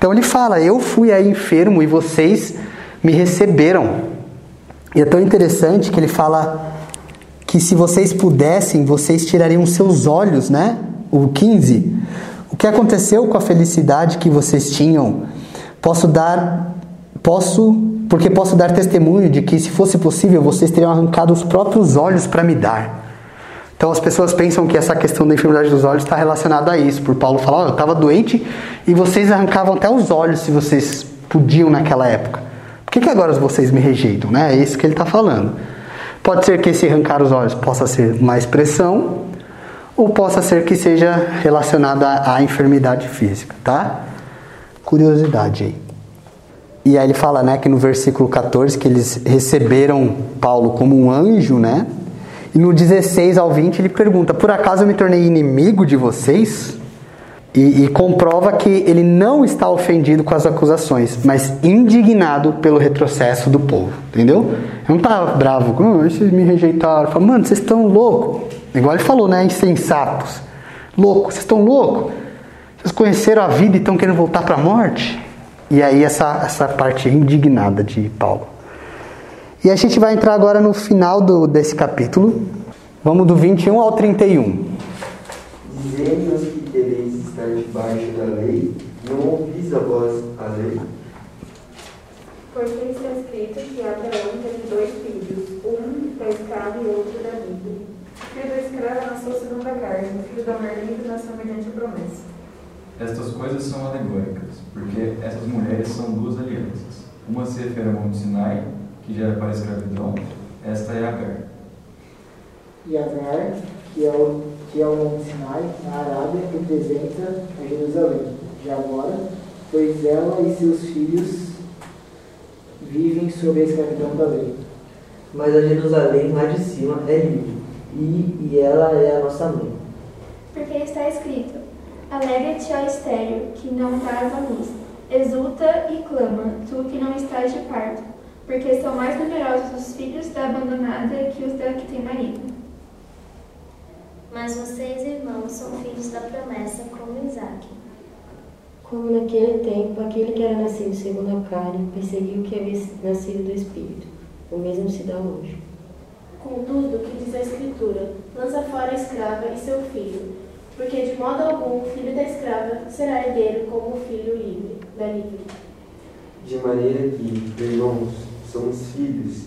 Então ele fala: Eu fui aí enfermo e vocês me receberam. E é tão interessante que ele fala que se vocês pudessem, vocês tirariam seus olhos, né? O 15. O que aconteceu com a felicidade que vocês tinham? Posso dar, posso, porque posso dar testemunho de que se fosse possível, vocês teriam arrancado os próprios olhos para me dar. Então as pessoas pensam que essa questão da enfermidade dos olhos está relacionada a isso. Por Paulo falar, oh, eu estava doente e vocês arrancavam até os olhos se vocês podiam naquela época. Por que, que agora vocês me rejeitam? Né? É isso que ele está falando. Pode ser que esse arrancar os olhos possa ser uma expressão ou possa ser que seja relacionada à enfermidade física, tá? Curiosidade aí. E aí ele fala, né, que no versículo 14 que eles receberam Paulo como um anjo, né? E no 16 ao 20 ele pergunta: Por acaso eu me tornei inimigo de vocês? E, e, comprova que ele não está ofendido com as acusações, mas indignado pelo retrocesso do povo, entendeu? Ele não está bravo, oh, vocês me rejeitaram. Fala, mano, vocês estão loucos. Igual ele falou, né? Insensatos. Loucos, vocês estão loucos? Vocês conheceram a vida e estão querendo voltar para a morte? E aí essa, essa parte indignada de Paulo. E a gente vai entrar agora no final do, desse capítulo. Vamos do 21 ao 31. Dizendo-nos que quereis estar debaixo da lei, não ouvis a voz a lei? Porque está escrito que Abraão teve dois filhos, um da escrava e outro da livre. O filho da escrava nasceu segundo a carne, o filho da mulher livre nasceu mediante a promessa. Estas coisas são alegóricas, porque essas mulheres são duas alianças. Uma se refere ao Monte Sinai, que já é para a escravidão, esta é Agar. E Agar, que é o, que é o Monte Sinai, na Arábia, representa a Jerusalém, de agora, pois ela e seus filhos vivem sob a escravidão da lei. Mas a Jerusalém lá de cima é livre, e, e ela é a nossa mãe. Porque está escrito: Alegra-te, ó estéreo, que não estás à luz. Exulta e clama, tu que não estás de parto, porque são mais numerosos os filhos da abandonada que os da que tem marido. Mas vocês, irmãos, são filhos da promessa, como Isaac. Como naquele tempo, aquele que era nascido segundo a carne perseguiu o que havia nascido do Espírito. O mesmo se dá hoje. Contudo, o que diz a Escritura: lança fora a escrava e seu filho, porque de modo algum o filho da escrava será herdeiro como o filho livre, da livre. De maneira que, irmãos, somos filhos,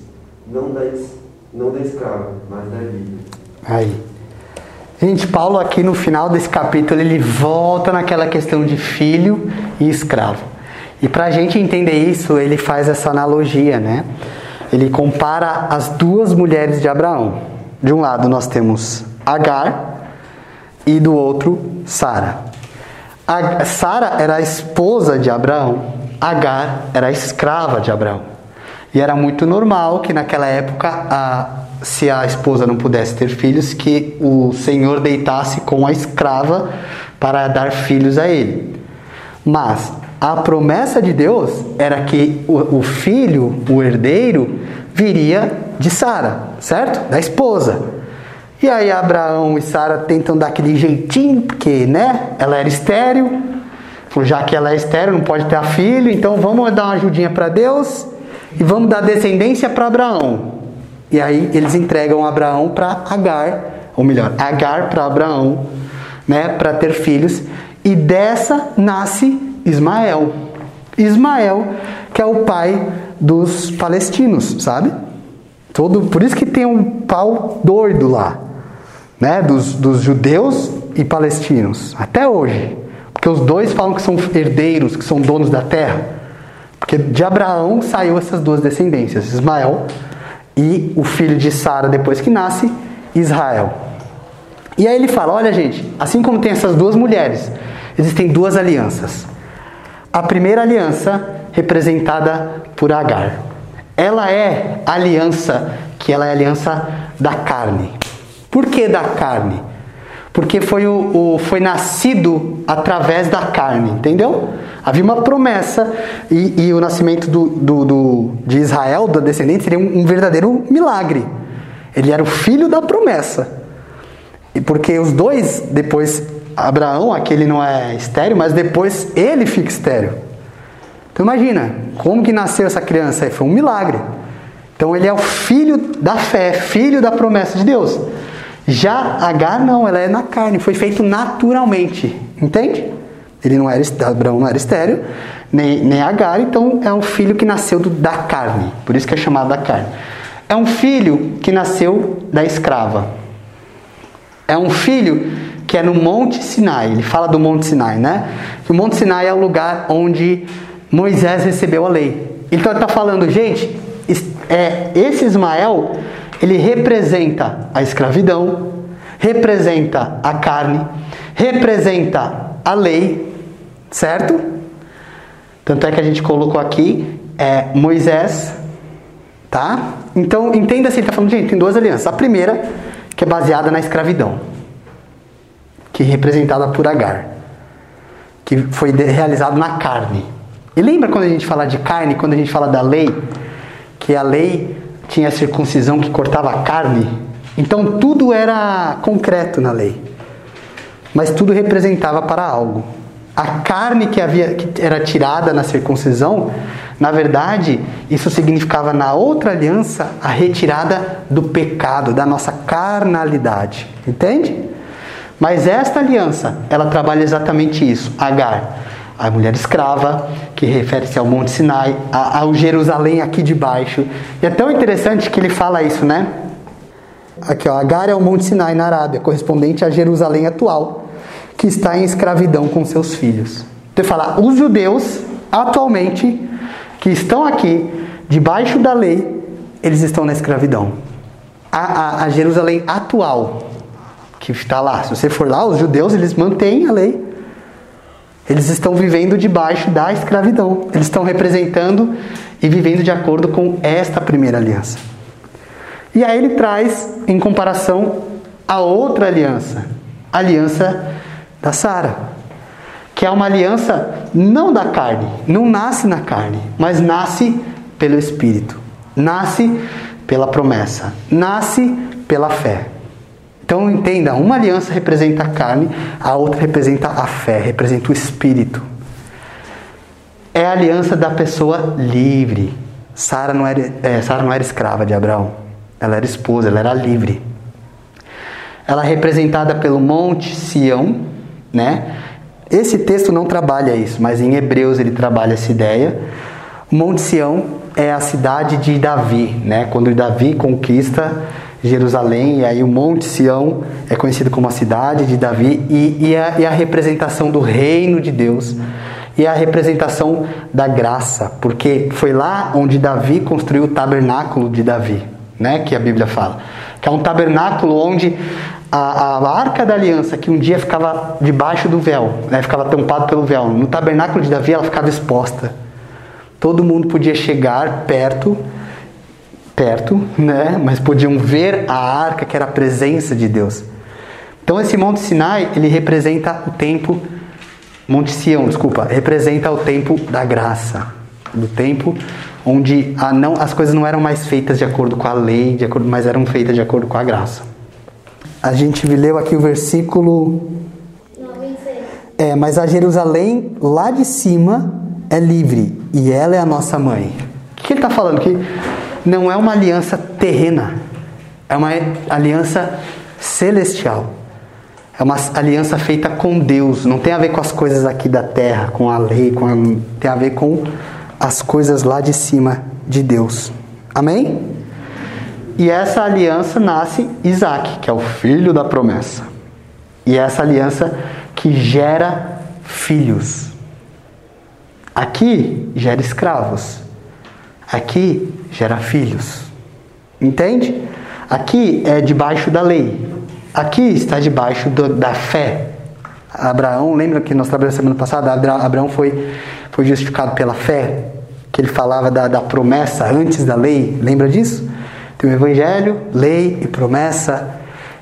não da, não da escrava, mas da livre. Aí. Gente, Paulo aqui no final desse capítulo ele volta naquela questão de filho e escravo. E para a gente entender isso, ele faz essa analogia, né? Ele compara as duas mulheres de Abraão. De um lado nós temos Agar e do outro Sara. Sara era a esposa de Abraão, Agar era a escrava de Abraão. E era muito normal que naquela época, a, se a esposa não pudesse ter filhos, que o senhor deitasse com a escrava para dar filhos a ele. Mas a promessa de Deus era que o, o filho, o herdeiro, viria de Sara, certo? Da esposa. E aí Abraão e Sara tentam dar aquele jeitinho, porque, né? Ela era estéril. Já que ela é estéril, não pode ter filho, então vamos dar uma ajudinha para Deus e vamos dar descendência para Abraão. E aí eles entregam Abraão para Agar, ou melhor, Agar para Abraão, né, para ter filhos. E dessa nasce Ismael. Ismael, que é o pai dos palestinos, sabe? Todo, por isso que tem um pau doido lá, né, dos, dos judeus e palestinos, até hoje. Porque os dois falam que são herdeiros, que são donos da terra. Porque de Abraão saiu essas duas descendências, Ismael e o filho de Sara depois que nasce, Israel. E aí ele fala: olha, gente, assim como tem essas duas mulheres, existem duas alianças. A primeira aliança, representada por Agar, ela é aliança que ela é aliança da carne. Por que da carne? Porque foi, o, o, foi nascido através da carne, entendeu? Havia uma promessa e, e o nascimento do, do, do, de Israel, da descendente, seria um, um verdadeiro milagre. Ele era o filho da promessa. E porque os dois, depois, Abraão, aquele não é estéreo, mas depois ele fica estéreo. Então imagina, como que nasceu essa criança? Foi um milagre. Então ele é o filho da fé, filho da promessa de Deus. Já Agar não, ela é na carne, foi feito naturalmente, entende? Ele não era, Abraão não era estéreo, nem, nem Agar, então é um filho que nasceu do, da carne, por isso que é chamado da carne. É um filho que nasceu da escrava. É um filho que é no Monte Sinai, ele fala do Monte Sinai, né? O Monte Sinai é o lugar onde Moisés recebeu a lei. Então ele está falando, gente, é, esse Ismael ele representa a escravidão, representa a carne, representa a lei, certo? Tanto é que a gente colocou aqui é, Moisés, tá? Então entenda se ele está falando, gente, tem duas alianças. A primeira, que é baseada na escravidão, que é representada por Agar, que foi realizado na carne. E lembra quando a gente fala de carne, quando a gente fala da lei, que a lei tinha a circuncisão que cortava a carne. Então tudo era concreto na lei. Mas tudo representava para algo. A carne que havia que era tirada na circuncisão, na verdade, isso significava na outra aliança a retirada do pecado, da nossa carnalidade. Entende? Mas esta aliança, ela trabalha exatamente isso, Agar. a mulher escrava, que refere-se ao Monte Sinai, ao Jerusalém aqui de baixo. E é tão interessante que ele fala isso, né? Aqui, ó, Agar é o Monte Sinai na Arábia, correspondente a Jerusalém atual, que está em escravidão com seus filhos. Então, fala, os judeus, atualmente, que estão aqui, debaixo da lei, eles estão na escravidão. A, a, a Jerusalém atual, que está lá, se você for lá, os judeus, eles mantêm a lei. Eles estão vivendo debaixo da escravidão. Eles estão representando e vivendo de acordo com esta primeira aliança. E aí ele traz em comparação a outra aliança, a aliança da Sara, que é uma aliança não da carne, não nasce na carne, mas nasce pelo espírito. Nasce pela promessa, nasce pela fé. Então entenda, uma aliança representa a carne, a outra representa a fé, representa o espírito. É a aliança da pessoa livre. Sara não, era, é, Sara não era escrava de Abraão. Ela era esposa, ela era livre. Ela é representada pelo Monte Sião, né? Esse texto não trabalha isso, mas em Hebreus ele trabalha essa ideia. Monte Sião é a cidade de Davi, né? Quando Davi conquista Jerusalém, e aí o Monte Sião é conhecido como a cidade de Davi, e, e, a, e a representação do reino de Deus, e a representação da graça, porque foi lá onde Davi construiu o tabernáculo de Davi né, que a Bíblia fala. Que é um tabernáculo onde a, a arca da aliança, que um dia ficava debaixo do véu, né, ficava tampado pelo véu, no tabernáculo de Davi ela ficava exposta. Todo mundo podia chegar perto, perto, né, mas podiam ver a arca, que era a presença de Deus. Então esse Monte Sinai, ele representa o tempo, Monte Sião, desculpa, representa o tempo da graça, do tempo onde não, as coisas não eram mais feitas de acordo com a lei, de acordo, mas eram feitas de acordo com a graça. A gente leu aqui o versículo. É, mas a Jerusalém lá de cima é livre e ela é a nossa mãe. O que ele está falando? Que não é uma aliança terrena, é uma aliança celestial. É uma aliança feita com Deus, não tem a ver com as coisas aqui da terra, com a lei, com a, tem a ver com as coisas lá de cima de Deus. Amém? E essa aliança nasce Isaac, que é o filho da promessa. E essa aliança que gera filhos. Aqui gera escravos. Aqui gera filhos. Entende? Aqui é debaixo da lei. Aqui está debaixo do, da fé. Abraão, lembra que nós trabalhamos semana passada? Abraão foi, foi justificado pela fé, que ele falava da, da promessa antes da lei. Lembra disso? Tem o evangelho, lei e promessa,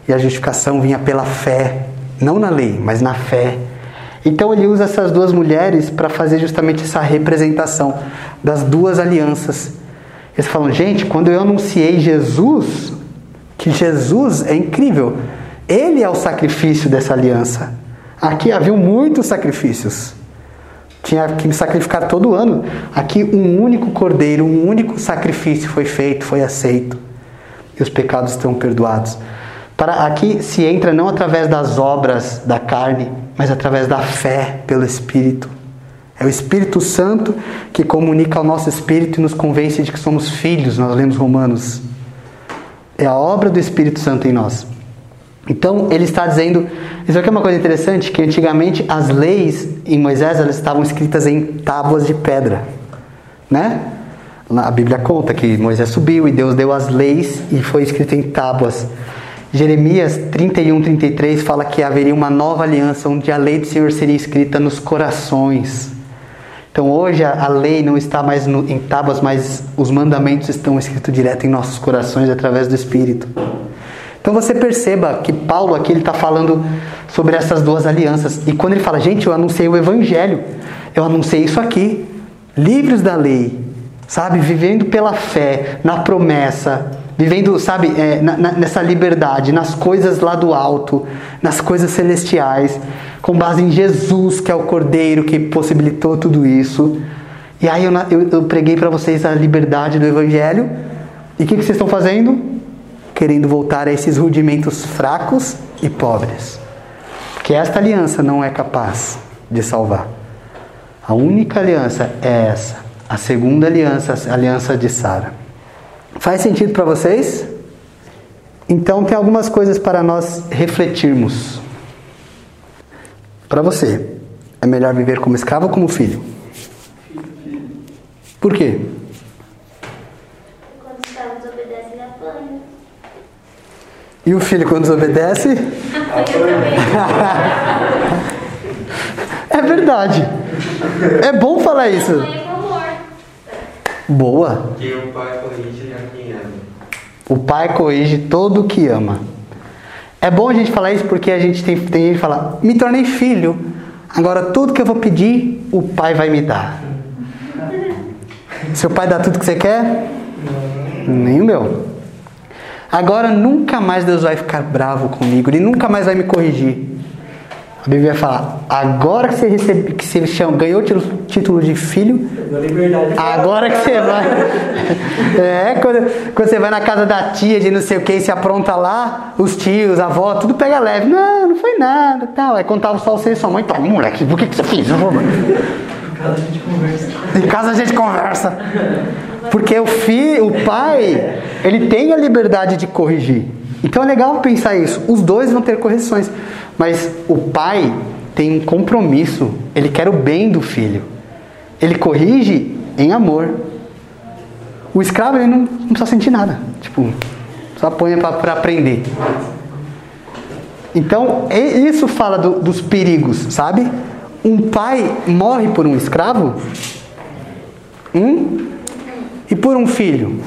e a justificação vinha pela fé, não na lei, mas na fé. Então ele usa essas duas mulheres para fazer justamente essa representação das duas alianças. Eles falam, gente, quando eu anunciei Jesus, que Jesus é incrível, ele é o sacrifício dessa aliança. Aqui havia muitos sacrifícios. Tinha que sacrificar todo ano. Aqui um único cordeiro, um único sacrifício foi feito, foi aceito. E os pecados estão perdoados. Para aqui se entra não através das obras da carne, mas através da fé pelo Espírito. É o Espírito Santo que comunica ao nosso espírito e nos convence de que somos filhos, nós lemos Romanos. É a obra do Espírito Santo em nós. Então ele está dizendo, isso aqui é uma coisa interessante, que antigamente as leis em Moisés elas estavam escritas em tábuas de pedra, né? A Bíblia conta que Moisés subiu e Deus deu as leis e foi escrito em tábuas. Jeremias 31, 33 fala que haveria uma nova aliança onde a lei do Senhor seria escrita nos corações. Então hoje a, lei não está mais no, em tábuas, mas os mandamentos estão escritos direto em nossos corações através do Espírito. Então você perceba que Paulo aqui está falando sobre essas duas alianças. E quando ele fala, gente, eu anunciei o Evangelho, eu anunciei isso aqui, livres da lei, sabe, vivendo pela fé, na promessa, vivendo, sabe, é, na, nessa liberdade, nas coisas lá do alto, nas coisas celestiais, com base em Jesus, que é o Cordeiro que possibilitou tudo isso. E aí eu, eu, eu preguei para vocês a liberdade do Evangelho. E o que, que vocês estão fazendo? Querendo voltar a esses rudimentos fracos e pobres. Que esta aliança não é capaz de salvar. A única aliança é essa. A segunda aliança, a aliança de Sara. Faz sentido para vocês? Então tem algumas coisas para nós refletirmos. Para você, é melhor viver como escravo ou como filho? Por quê? Quando os escravos obedecem, ele apanha. E o filho quando desobedece? É verdade. É bom falar isso. Boa. O pai corrige a quem ama. O pai corrige todo o que ama. É bom a gente falar isso porque a gente tem, tem gente que fala, me tornei filho, agora tudo que eu vou pedir, o pai vai me dar. Seu pai dá tudo que você quer? Nem o meu. Agora nunca mais Deus vai ficar bravo comigo, Ele nunca mais vai me corrigir. A Bíblia vai falar, agora que você, recebe, que você chama, ganhou o título- de filho. Agora que você vai. É, quando, quando você vai na casa da tia de não sei o que e se apronta lá, os tios, a avó, tudo pega leve. Não, não foi nada, tal. Aí contava só você e sua mãe, então, moleque, por que, que você fez? Em casa a gente conversa. Em casa a gente conversa. Porque o filho, o pai, ele tem a liberdade de corrigir. Então é legal pensar isso. Os dois vão ter correções. Mas o pai tem um compromisso. Ele quer o bem do filho. Ele corrige em amor. O escravo ele não, não precisa sentir nada. Tipo, só apanha para aprender. Então, e- isso fala do- dos perigos, sabe? Um pai morre por um escravo? Hum? E por um filho?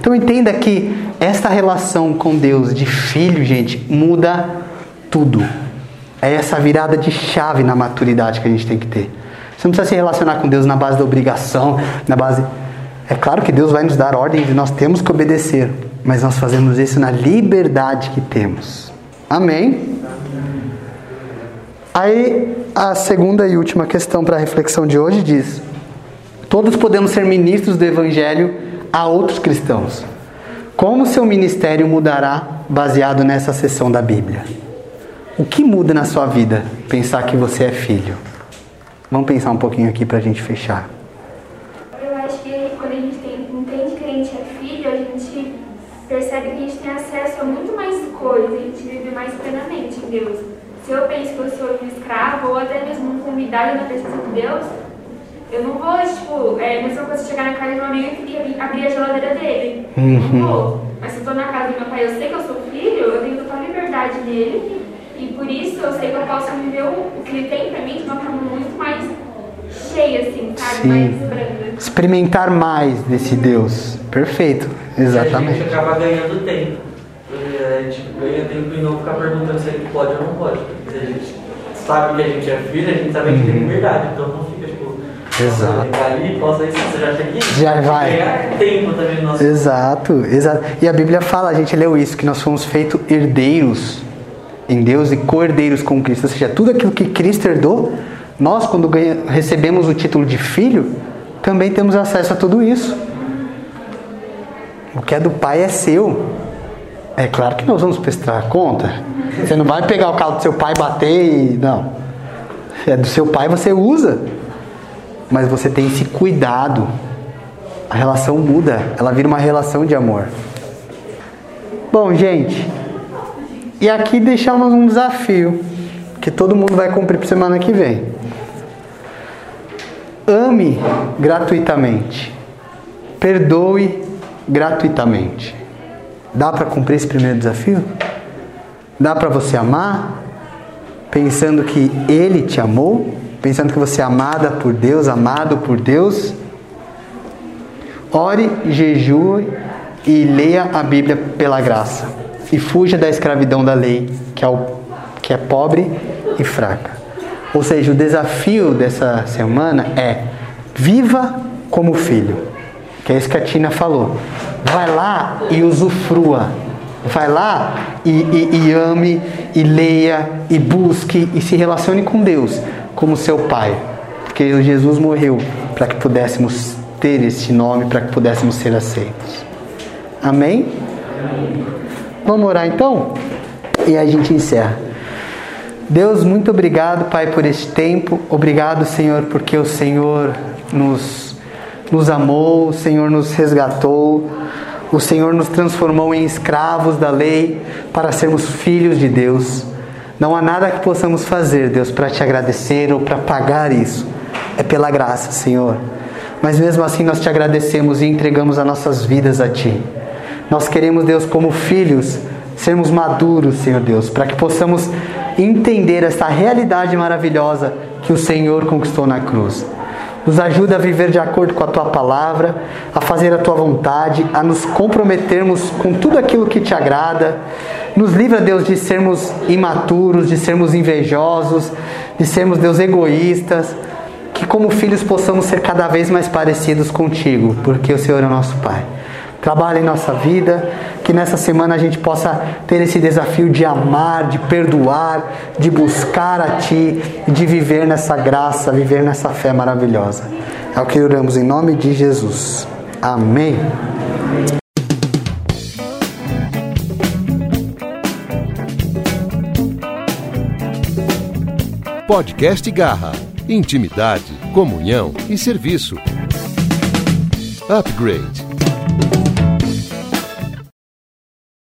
Então entenda que esta relação com Deus de filho, gente, muda tudo. É essa virada de chave na maturidade que a gente tem que ter. Você não precisa se relacionar com Deus na base da obrigação, na base. É claro que Deus vai nos dar ordens e nós temos que obedecer, mas nós fazemos isso na liberdade que temos. Amém? Aí a segunda e última questão para a reflexão de hoje diz: Todos podemos ser ministros do Evangelho a outros cristãos. Como seu ministério mudará baseado nessa seção da Bíblia? O que muda na sua vida pensar que você é filho? Vamos pensar um pouquinho aqui para a gente fechar. Eu acho que quando a gente entende que a gente é filho, a gente percebe que a gente tem acesso a muito mais coisas, a gente vive mais plenamente em Deus. Se eu penso que eu sou um escravo ou até mesmo convidado na presença de Deus, eu não vou, tipo, é a mesma coisa chegar na casa de um amigo e abrir- abrir a geladeira dele. Uhum. Não vou. Mas se eu tô na casa do meu pai, eu sei que eu sou filho, eu tenho total liberdade nele. E por isso eu sei que eu posso viver o, o que ele tem pra mim de uma forma muito mais cheia, assim, sabe? Sim. Mais branda. Experimentar mais desse Deus. Perfeito, A exatamente. gente acaba ganhando tempo. A gente ganha tempo e não ficar perguntando se a gente pode ou não pode. Porque se a gente sabe que a gente é filho, a gente sabe que a gente tem liberdade. Então não fica. Exato. Ali, posso isso, você já que Já vai. tempo também no nosso. Exato, exato. E a Bíblia fala, a gente leu isso, que nós fomos feitos herdeiros em Deus e co-herdeiros com Cristo. Ou seja, tudo aquilo que Cristo herdou, nós, quando ganha- recebemos o título de filho, também temos acesso a tudo isso. O que é do pai é seu. É claro que nós vamos prestar conta. Você não vai pegar o carro do seu pai, bater e. Não. É do seu pai, você usa. Mas você tem esse cuidado. A relação muda, ela vira uma relação de amor. Bom, gente, e aqui deixamos um desafio que todo mundo vai cumprir para semana que vem. Ame gratuitamente. Perdoe gratuitamente. Dá para cumprir esse primeiro desafio? Dá para você amar pensando que ele te amou, pensando que você é amada por Deus, amado por Deus? Ore, jejue e leia a Bíblia pela graça. E fuja da escravidão da lei, que é, o, que é pobre e fraca. Ou seja, o desafio dessa semana é viva como filho. Que é isso que a Tina falou. Vai lá e usufrua. Vai lá e, e, e ame, e leia, e busque, e se relacione com Deus como seu Pai. Porque Jesus morreu para que pudéssemos ter esse nome, para que pudéssemos ser aceitos. Amém? Vamos orar então? E a gente encerra. Deus, muito obrigado, Pai, por este tempo. Obrigado, Senhor, porque o Senhor nos, nos amou, o Senhor nos resgatou, o Senhor nos transformou em escravos da lei para sermos filhos de Deus. Não há nada que possamos fazer, Deus, para te agradecer ou para pagar isso. É pela graça, Senhor. Mas mesmo assim nós te agradecemos e entregamos as nossas vidas a Ti. Nós queremos, Deus, como filhos, sermos maduros, Senhor Deus, para que possamos entender essa realidade maravilhosa que o Senhor conquistou na cruz. Nos ajuda a viver de acordo com a tua palavra, a fazer a tua vontade, a nos comprometermos com tudo aquilo que te agrada. Nos livra, Deus, de sermos imaturos, de sermos invejosos, de sermos, Deus, egoístas. Que como filhos possamos ser cada vez mais parecidos contigo, porque o Senhor é o nosso Pai trabalha em nossa vida, que nessa semana a gente possa ter esse desafio de amar, de perdoar, de buscar a Ti, de viver nessa graça, viver nessa fé maravilhosa. É o que oramos em nome de Jesus. Amém. Podcast Garra. Intimidade, comunhão e serviço. Upgrade